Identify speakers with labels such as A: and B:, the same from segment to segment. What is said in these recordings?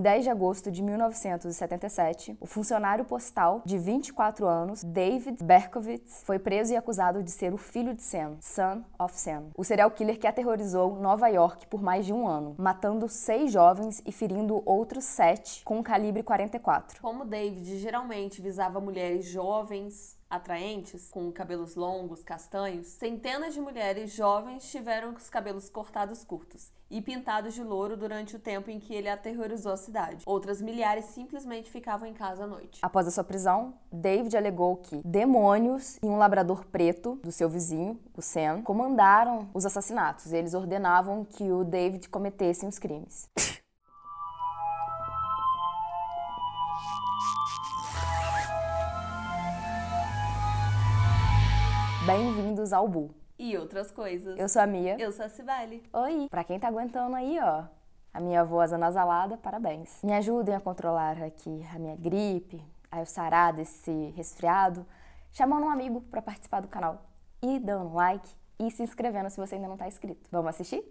A: Em 10 de agosto de 1977, o funcionário postal de 24 anos, David Berkowitz, foi preso e acusado de ser o filho de Sam, son of Sam, o serial killer que aterrorizou Nova York por mais de um ano, matando seis jovens e ferindo outros sete com um calibre 44.
B: Como David geralmente visava mulheres jovens, atraentes, com cabelos longos, castanhos, centenas de mulheres jovens tiveram os cabelos cortados curtos e pintados de louro durante o tempo em que ele aterrorizou a cidade. Outras milhares simplesmente ficavam em casa à noite.
A: Após a sua prisão, David alegou que demônios e um labrador preto do seu vizinho, o Sam, comandaram os assassinatos. Eles ordenavam que o David cometesse os crimes. Bem-vindos ao Bu.
B: E outras coisas.
A: Eu sou a Mia.
B: Eu sou a Cibele.
A: Oi! Pra quem tá aguentando aí, ó, a minha voz anasalada, parabéns. Me ajudem a controlar aqui a minha gripe, a eu sarar desse resfriado, chamando um amigo para participar do canal e dando like e se inscrevendo se você ainda não tá inscrito. Vamos assistir?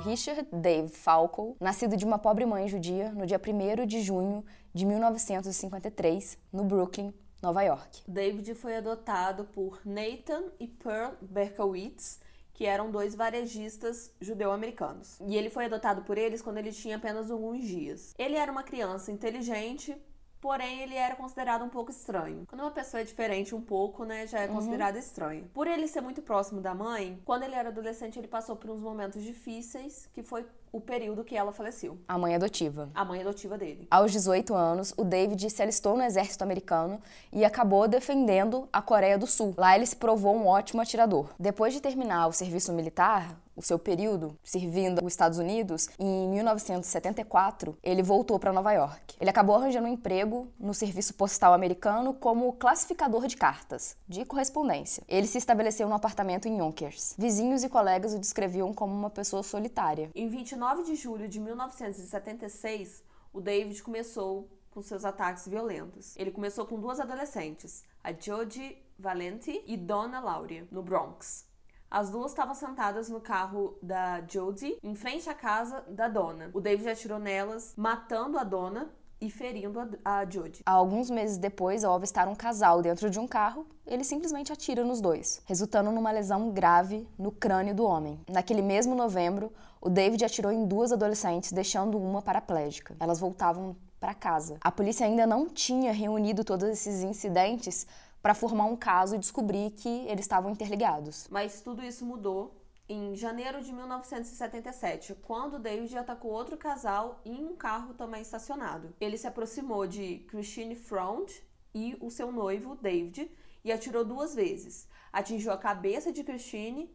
A: Richard Dave Falco, nascido de uma pobre mãe judia no dia 1 de junho de 1953, no Brooklyn, Nova York.
B: David foi adotado por Nathan e Pearl Berkowitz, que eram dois varejistas judeu-americanos. E ele foi adotado por eles quando ele tinha apenas alguns dias. Ele era uma criança inteligente, porém ele era considerado um pouco estranho. Quando uma pessoa é diferente um pouco, né, já é
A: Uhum.
B: considerado estranho. Por ele ser muito próximo da mãe, quando ele era adolescente, ele passou por uns momentos difíceis, que foi o período que ela faleceu.
A: A mãe adotiva.
B: A mãe adotiva dele.
A: Aos 18 anos, o David se alistou no exército americano e acabou defendendo a Coreia do Sul. Lá ele se provou um ótimo atirador. Depois de terminar o serviço militar, o seu período servindo os Estados Unidos, em 1974, ele voltou para Nova York. Ele acabou arranjando um emprego no serviço postal americano como classificador de cartas, de correspondência. Ele se estabeleceu num apartamento em Yonkers. Vizinhos e colegas o descreviam como uma pessoa solitária.
B: Em 29 de julho de 1976, o David começou com seus ataques violentos. Ele começou com duas adolescentes, a Jodie Valenti e Donna Lauria, no Bronx. As duas estavam sentadas no carro da Jodie, em frente à casa da Donna. O David atirou nelas, matando a Donna e ferindo a, a Jodie.
A: Alguns meses depois, ao avistar um casal dentro de um carro, ele simplesmente atira nos dois, resultando numa lesão grave no crânio do homem. Naquele mesmo novembro, o David atirou em duas adolescentes, deixando uma paraplégica. Elas voltavam para casa. A polícia ainda não tinha reunido todos esses incidentes para formar um caso e descobrir que eles estavam interligados.
B: Mas tudo isso mudou em janeiro de 1977, quando David atacou outro casal em um carro também estacionado. Ele se aproximou de Christine Front e o seu noivo, David, e atirou duas vezes. Atingiu a cabeça de Christine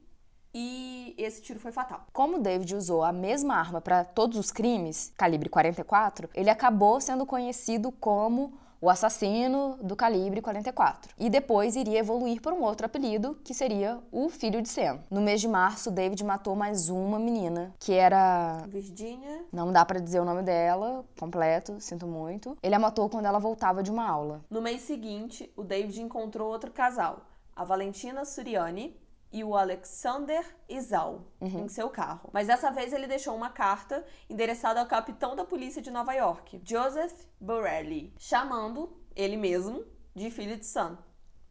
B: e esse tiro foi fatal.
A: Como David usou a mesma arma para todos os crimes, calibre 44, ele acabou sendo conhecido como o assassino do calibre 44. E depois iria evoluir por um outro apelido, que seria o filho de Sam. No mês de março, David matou mais uma menina, que era
B: Virginia,
A: não dá pra dizer o nome dela completo, sinto muito. Ele a matou quando ela voltava de uma aula.
B: no mês seguinte, o David encontrou outro casal, a Valentina Suriani e o Alexander Isal, em seu carro. Mas dessa vez ele deixou uma carta endereçada ao capitão da polícia de Nova York, Joseph Borelli, chamando ele mesmo de filho de Sam.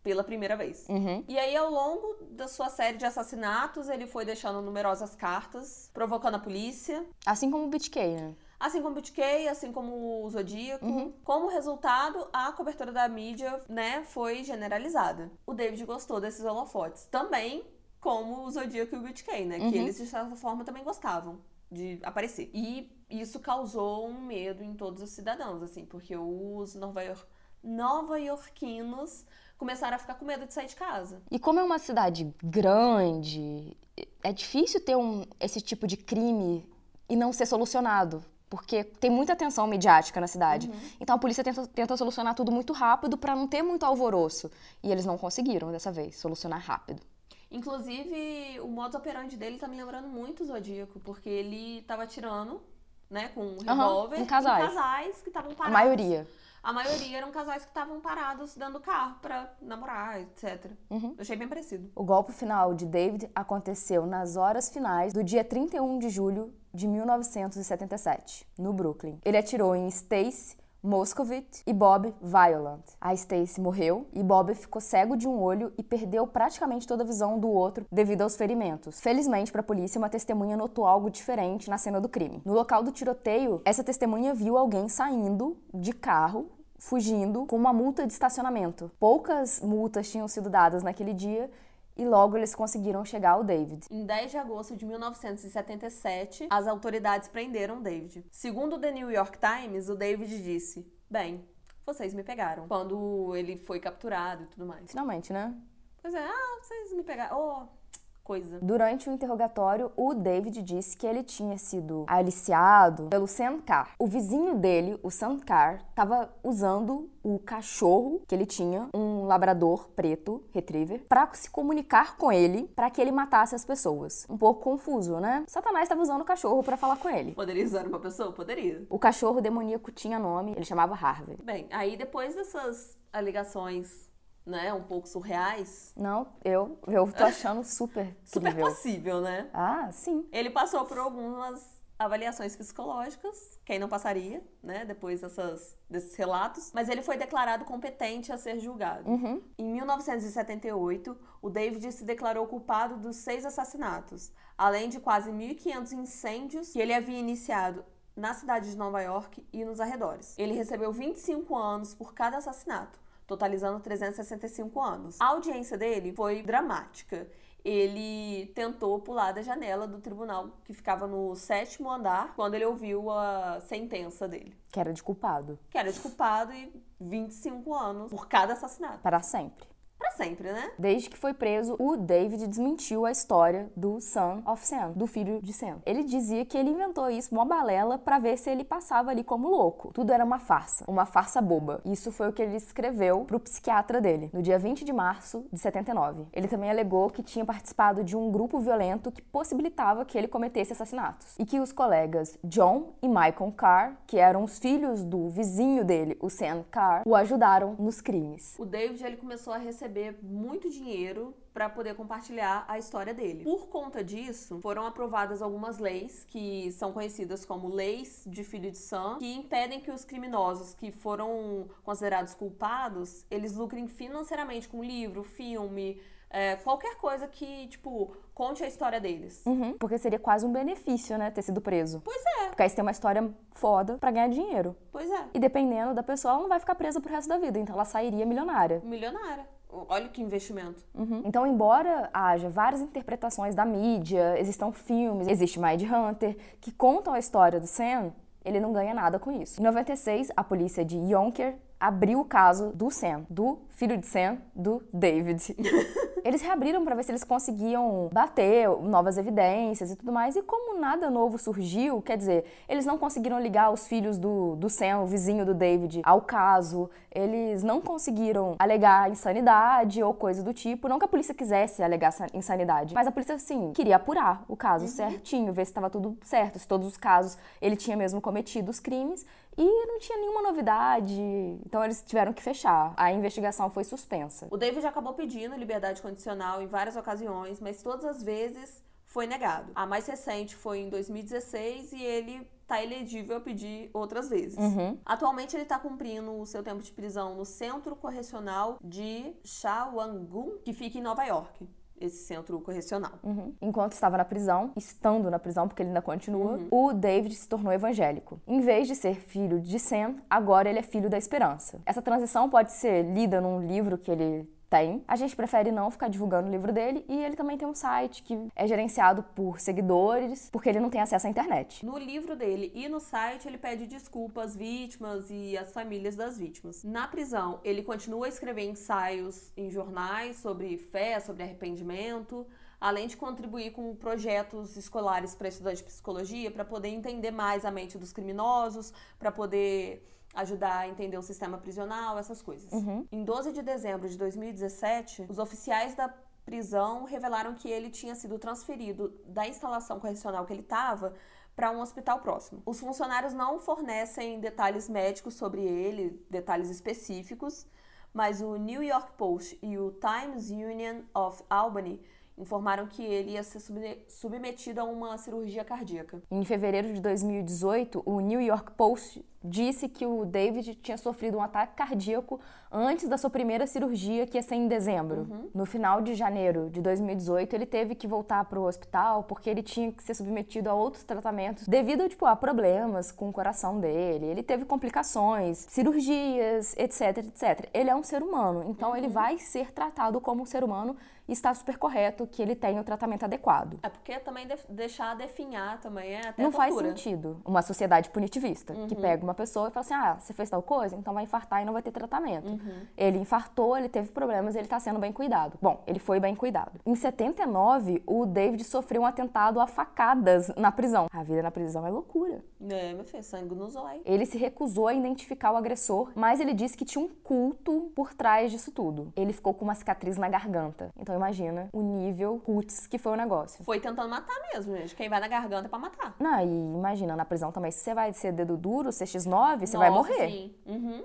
B: Pela primeira vez.
A: Uhum.
B: E aí, ao longo da sua série de assassinatos, ele foi deixando numerosas cartas, provocando a polícia,
A: Assim como o BTK, né?
B: Assim como o BTK, assim como o Zodíaco. Como resultado, a cobertura da mídia, né, foi generalizada. O David gostou desses holofotes. Também como o Zodíaco e o BTK, né? Que eles, de certa forma, também gostavam de aparecer. E isso causou um medo em todos os cidadãos, assim, porque os nova, Yor- nova iorquinos começaram a ficar com medo de sair de casa.
A: E como é uma cidade grande, é difícil ter um, esse tipo de crime e não ser solucionado. Porque tem muita atenção midiática na cidade. Então a polícia tenta, tenta solucionar tudo muito rápido pra não ter muito alvoroço. E eles não conseguiram dessa vez solucionar rápido.
B: Inclusive, o modus operandi dele tá me lembrando muito o Zodíaco, porque ele tava atirando né, com um revólver
A: em casais.
B: em casais que estavam
A: A
B: parados.
A: maioria.
B: A maioria eram casais que estavam parados dando carro pra namorar, etc.
A: Uhum.
B: Eu achei bem parecido.
A: O golpe final de David aconteceu nas horas finais do dia 31 de julho de 1977, no Brooklyn. Ele atirou em Stacy Moscovitz e Bob Violent. A Stacy morreu e Bob ficou cego de um olho e perdeu praticamente toda a visão do outro devido aos ferimentos. Felizmente para a polícia, uma testemunha notou algo diferente na cena do crime. No local do tiroteio, essa testemunha viu alguém saindo de carro fugindo com uma multa de estacionamento. Poucas multas tinham sido dadas naquele dia e logo eles conseguiram chegar ao David.
B: Em 10 de agosto de 1977, as autoridades prenderam David. Segundo o The New York Times, o David disse: Bem, vocês me pegaram. Quando ele foi capturado e tudo mais.
A: Finalmente, né?
B: Pois é, ah, vocês me pegaram. Oh, coisa.
A: Durante o interrogatório, o David disse que ele tinha sido aliciado pelo Sam Carr. O vizinho dele, o Sam Carr, estava usando o cachorro que ele tinha, um labrador preto, retriever, para se comunicar com ele, para que ele matasse as pessoas. Um pouco confuso, né? Satanás estava usando o cachorro para falar com ele.
B: Poderia usar uma pessoa? Poderia.
A: O cachorro demoníaco tinha nome, ele chamava Harvey.
B: Bem, aí depois dessas alegações, né, um pouco surreais,
A: Não, eu, eu tô achando super
B: super
A: incrível.
B: possível, né?
A: Ah, sim.
B: Ele passou por algumas avaliações psicológicas, quem não passaria, né, depois dessas, desses relatos, mas ele foi declarado competente a ser julgado.
A: Uhum.
B: Em 1978, o David se declarou culpado dos seis assassinatos, além de quase 1.500 incêndios que ele havia iniciado na cidade de Nova York e nos arredores. Ele recebeu 25 anos por cada assassinato, totalizando 365 anos. A audiência dele foi dramática. Ele tentou pular da janela do tribunal que ficava no sétimo andar quando ele ouviu a sentença dele,
A: Que era de culpado.
B: que era de culpado e 25 anos por cada assassinato.
A: Para sempre.
B: Sempre, né?
A: Desde que foi preso, o David desmentiu a história do Son of Sam, do filho de Sam. Ele dizia que ele inventou isso, uma balela, pra ver se ele passava ali como louco. Tudo era uma farsa, uma farsa boba. Isso foi o que ele escreveu pro psiquiatra dele, no dia 20 de março de 79. Ele também alegou que tinha participado de um grupo violento que possibilitava que ele cometesse assassinatos. E que os colegas John e Michael Carr, que eram os filhos do vizinho dele, o Sam Carr, o ajudaram nos crimes.
B: O David ele começou a receber muito dinheiro para poder compartilhar a história dele. Por conta disso, foram aprovadas algumas leis que são conhecidas como leis de filho de Sam, que impedem que os criminosos que foram considerados culpados, eles lucrem financeiramente com livro, filme, é, qualquer coisa que, tipo, conte a história deles.
A: Uhum, porque seria quase um benefício, né, ter sido preso.
B: Pois é,
A: Porque aí você tem uma história foda pra ganhar dinheiro.
B: pois é.
A: E dependendo da pessoa, ela não vai ficar presa pro resto da vida, então ela sairia milionária.
B: Milionária. Olha que investimento.
A: Uhum. Então, embora haja várias interpretações da mídia, existam filmes, existe Mind Hunter, que contam a história do Sam, ele não ganha nada com isso. Em 96, a polícia de Yonker abriu o caso do Sam, do filho de Sam, do David. Eles reabriram para ver se eles conseguiam bater novas evidências e tudo mais. E como nada novo surgiu, quer dizer, eles não conseguiram ligar os filhos do, do Sam, o vizinho do David, ao caso. Eles não conseguiram alegar insanidade ou coisa do tipo. Não que a polícia quisesse alegar insanidade, mas a polícia, assim, queria apurar o caso certinho, ver se estava tudo certo, se todos os casos ele tinha mesmo cometido os crimes. E não tinha nenhuma novidade, então eles tiveram que fechar. A investigação foi suspensa.
B: O David acabou pedindo liberdade condicional em várias ocasiões, mas todas as vezes foi negado. A mais recente foi em 2016 e ele tá elegível a pedir outras vezes.
A: Uhum.
B: Atualmente ele tá cumprindo o seu tempo de prisão no Centro Correcional de Shawangun, que fica em Nova York. Esse centro correcional.
A: Uhum. Enquanto estava na prisão, estando na prisão, porque ele ainda continua, o David se tornou evangélico. Em vez de ser filho de Sam, agora ele é filho da esperança. Essa transição pode ser lida num livro que ele tem. A gente prefere não ficar divulgando o livro dele e ele também tem um site que é gerenciado por seguidores, porque ele não tem acesso à internet.
B: No livro dele e no site, ele pede desculpas às vítimas e às famílias das vítimas. Na prisão, ele continua a escrever ensaios em jornais sobre fé, sobre arrependimento, além de contribuir com projetos escolares para estudantes de psicologia, para poder entender mais a mente dos criminosos, para poder ajudar a entender o sistema prisional, essas coisas.
A: Uhum.
B: Em 12 de dezembro de 2017, os oficiais da prisão revelaram que ele tinha sido transferido da instalação correcional que ele estava para um hospital próximo. Os funcionários não fornecem detalhes médicos sobre ele, detalhes específicos, mas o New York Post e o Times Union of Albany informaram que ele ia ser submetido a uma cirurgia cardíaca.
A: Em fevereiro de 2018, o New York Post disse que o David tinha sofrido um ataque cardíaco antes da sua primeira cirurgia, que ia ser em dezembro. Uhum. No final de janeiro de 2018, ele teve que voltar para o hospital porque ele tinha que ser submetido a outros tratamentos devido tipo, a problemas com o coração dele. Ele teve complicações, cirurgias, etc, etc. Ele é um ser humano, então uhum. ele vai ser tratado como um ser humano e está super correto que ele tenha o tratamento adequado.
B: É porque também de deixar definhar também é até
A: Não faz sentido uma sociedade punitivista uhum. que pega uma pessoa e fala assim: ah, você fez tal coisa, então vai infartar e não vai ter tratamento. Uhum. Ele infartou, ele teve problemas, ele está sendo bem cuidado. Bom, ele foi bem cuidado. Em 79, o David sofreu um atentado a facadas na prisão. A vida na prisão é loucura.
B: É, meu filho, sangue no zóio.
A: Ele se recusou a identificar o agressor, mas ele disse que tinha um culto por trás disso tudo. Ele ficou com uma cicatriz na garganta. Então imagina o nível roots que foi o negócio.
B: Foi tentando matar mesmo, gente. Quem vai na garganta é pra matar.
A: Não, e imagina, na prisão também, se você vai ser dedo duro, CX9, você Nossa, vai morrer.
B: Sim. Uhum.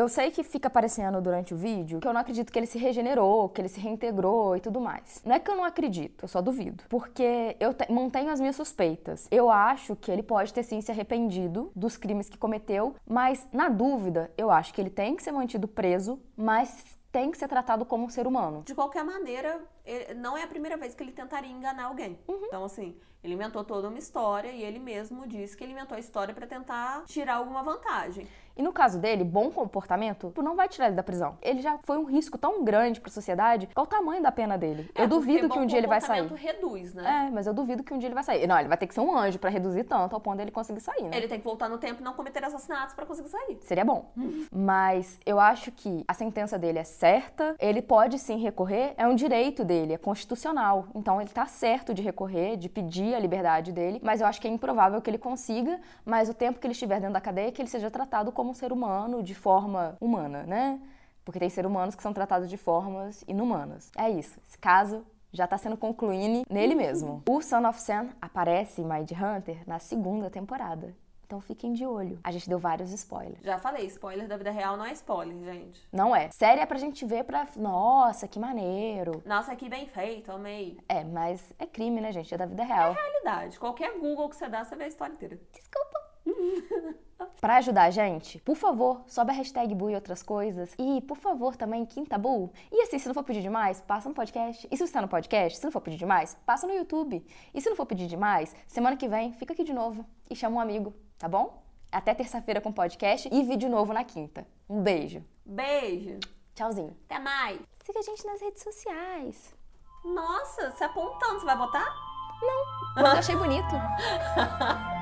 A: Eu sei que fica aparecendo durante o vídeo que eu não acredito que ele se regenerou, que ele se reintegrou e tudo mais. Não é que eu não acredito, eu só duvido. Porque eu mantenho as minhas suspeitas. Eu acho que ele pode ter sim se arrependido dos crimes que cometeu, mas na dúvida, eu acho que ele tem que ser mantido preso, mas tem que ser tratado como um ser humano.
B: De qualquer maneira, não é a primeira vez que ele tentaria enganar alguém. Uhum. Então, assim, ele inventou toda uma história e ele mesmo disse que ele inventou a história para tentar tirar alguma vantagem.
A: E no caso dele, bom comportamento não vai tirar ele da prisão. Ele já foi um risco tão grande para a sociedade. Qual o tamanho da pena dele? É, eu duvido que um dia ele vai sair.
B: reduz, né?
A: É, mas eu duvido que um dia ele vai sair. Não, ele vai ter que ser um anjo para reduzir tanto ao ponto dele conseguir sair, né?
B: Ele tem que voltar no tempo e não cometer assassinatos para conseguir sair.
A: Seria bom. Hum. Mas eu acho que a sentença dele é certa. Ele pode sim recorrer. É um direito dele, é constitucional. Então ele tá certo de recorrer, de pedir a liberdade dele. Mas eu acho que é improvável que ele consiga. Mas o tempo que ele estiver dentro da cadeia, que ele seja tratado como um ser humano, de forma humana, né? Porque tem seres humanos que são tratados de formas inumanas. É isso. Esse caso já está sendo concluído nele mesmo. O Son of Sam aparece em Mind Hunter na segunda temporada. Então fiquem de olho. A gente deu vários spoilers.
B: Já falei, spoiler da vida real não é spoiler, gente.
A: Não é. Série é pra gente ver pra. Nossa, que maneiro.
B: Nossa, que bem feito, amei.
A: É, mas é crime, né, gente? É da vida real.
B: É realidade. Qualquer Google que você dá, você vê a história inteira.
A: Desculpa. Para ajudar a gente, por favor, sobe a hashtag Bu e outras coisas. E, por favor, também Quinta Bu. E assim, se não for pedir demais, passa no podcast. E se você tá no podcast, se não for pedir demais, passa no YouTube. E se não for pedir demais, semana que vem, fica aqui de novo e chama um amigo, tá bom? Até terça-feira com podcast e vídeo novo na quinta. Um beijo.
B: Beijo.
A: Tchauzinho.
B: Até mais.
A: Siga a gente nas redes sociais.
B: Nossa, se apontando, você vai botar?
A: Não, mas eu achei bonito.